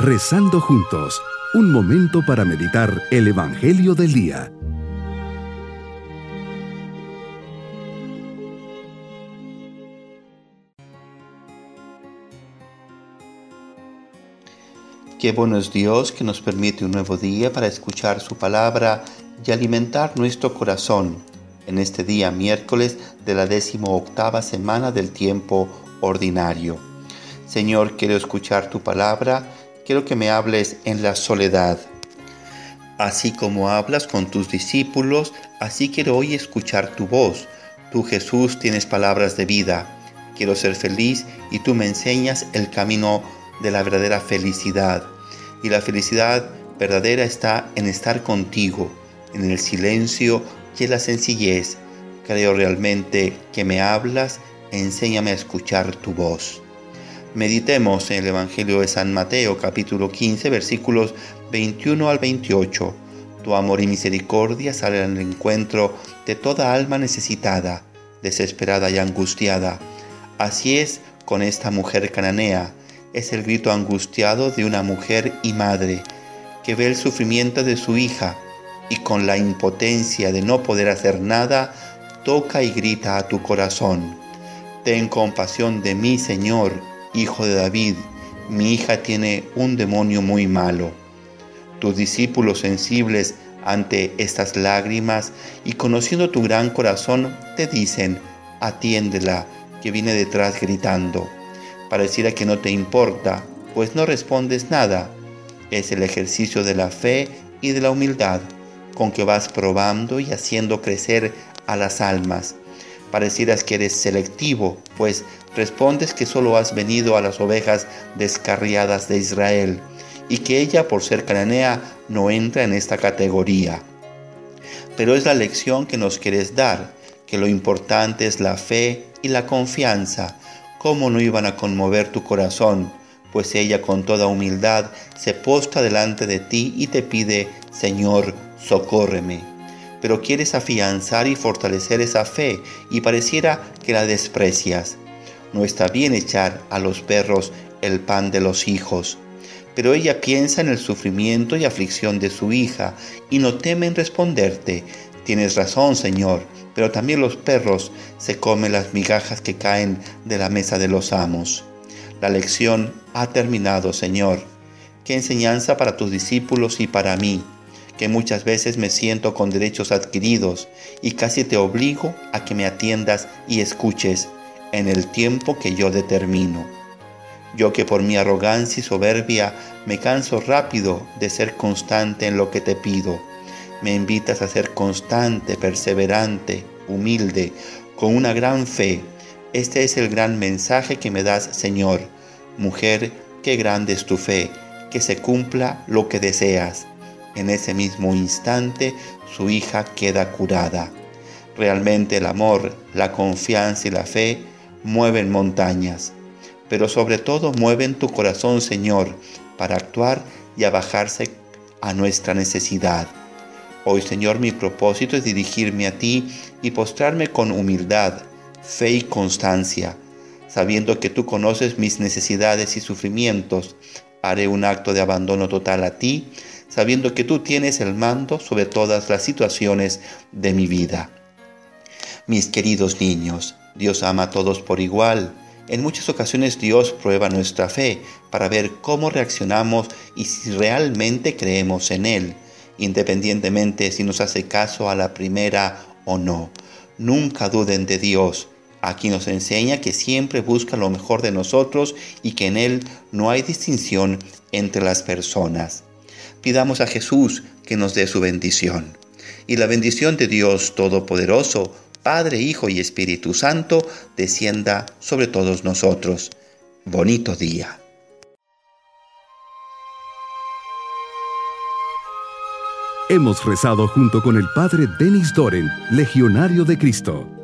Rezando juntos, un momento para meditar el Evangelio del Día. Qué bueno es Dios que nos permite un nuevo día para escuchar su palabra y alimentar nuestro corazón en este día miércoles de la décimo octava semana del tiempo ordinario. Señor, quiero escuchar tu palabra, quiero que me hables en la soledad. Así como hablas con tus discípulos, así quiero hoy escuchar tu voz. Tú Jesús tienes palabras de vida. Quiero ser feliz y tú me enseñas el camino de la verdadera felicidad. Y la felicidad verdadera está en estar contigo, en el silencio y en la sencillez. Creo realmente que me hablas, enséñame a escuchar tu voz. Meditemos en el Evangelio de San Mateo capítulo 15 versículos 21 al 28. Tu amor y misericordia salen al encuentro de toda alma necesitada, desesperada y angustiada. Así es con esta mujer cananea. Es el grito angustiado de una mujer y madre que ve el sufrimiento de su hija y con la impotencia de no poder hacer nada, toca y grita a tu corazón. Ten compasión de mí, Señor, Hijo de David, mi hija tiene un demonio muy malo. Tus discípulos sensibles ante estas lágrimas y conociendo tu gran corazón te dicen, atiéndela, que viene detrás gritando. Pareciera que no te importa, pues no respondes nada. Es el ejercicio de la fe y de la humildad con que vas probando y haciendo crecer a las almas Parecieras que eres selectivo, pues respondes que solo has venido a las ovejas descarriadas de Israel y que ella, por ser cananea, no entra en esta categoría. Pero es la lección que nos quieres dar, que lo importante es la fe y la confianza. ¿Cómo no iban a conmover tu corazón? Pues ella con toda humildad se posta delante de ti y te pide, Señor, socórreme pero quieres afianzar y fortalecer esa fe y pareciera que la desprecias. No está bien echar a los perros el pan de los hijos. Pero ella piensa en el sufrimiento y aflicción de su hija y no teme en responderte. Tienes razón, Señor, pero también los perros se comen las migajas que caen de la mesa de los amos. La lección ha terminado, Señor. Qué enseñanza para tus discípulos y para mí que muchas veces me siento con derechos adquiridos y casi te obligo a que me atiendas y escuches en el tiempo que yo determino. Yo que por mi arrogancia y soberbia me canso rápido de ser constante en lo que te pido, me invitas a ser constante, perseverante, humilde, con una gran fe. Este es el gran mensaje que me das, Señor. Mujer, qué grande es tu fe, que se cumpla lo que deseas. En ese mismo instante su hija queda curada. Realmente el amor, la confianza y la fe mueven montañas, pero sobre todo mueven tu corazón, Señor, para actuar y abajarse a nuestra necesidad. Hoy, Señor, mi propósito es dirigirme a ti y postrarme con humildad, fe y constancia, sabiendo que tú conoces mis necesidades y sufrimientos. Haré un acto de abandono total a ti, sabiendo que tú tienes el mando sobre todas las situaciones de mi vida. Mis queridos niños, Dios ama a todos por igual. En muchas ocasiones Dios prueba nuestra fe para ver cómo reaccionamos y si realmente creemos en Él, independientemente si nos hace caso a la primera o no. Nunca duden de Dios. Aquí nos enseña que siempre busca lo mejor de nosotros y que en Él no hay distinción entre las personas pidamos a Jesús que nos dé su bendición. Y la bendición de Dios Todopoderoso, Padre, Hijo y Espíritu Santo, descienda sobre todos nosotros. Bonito día. Hemos rezado junto con el Padre Denis Doren, Legionario de Cristo.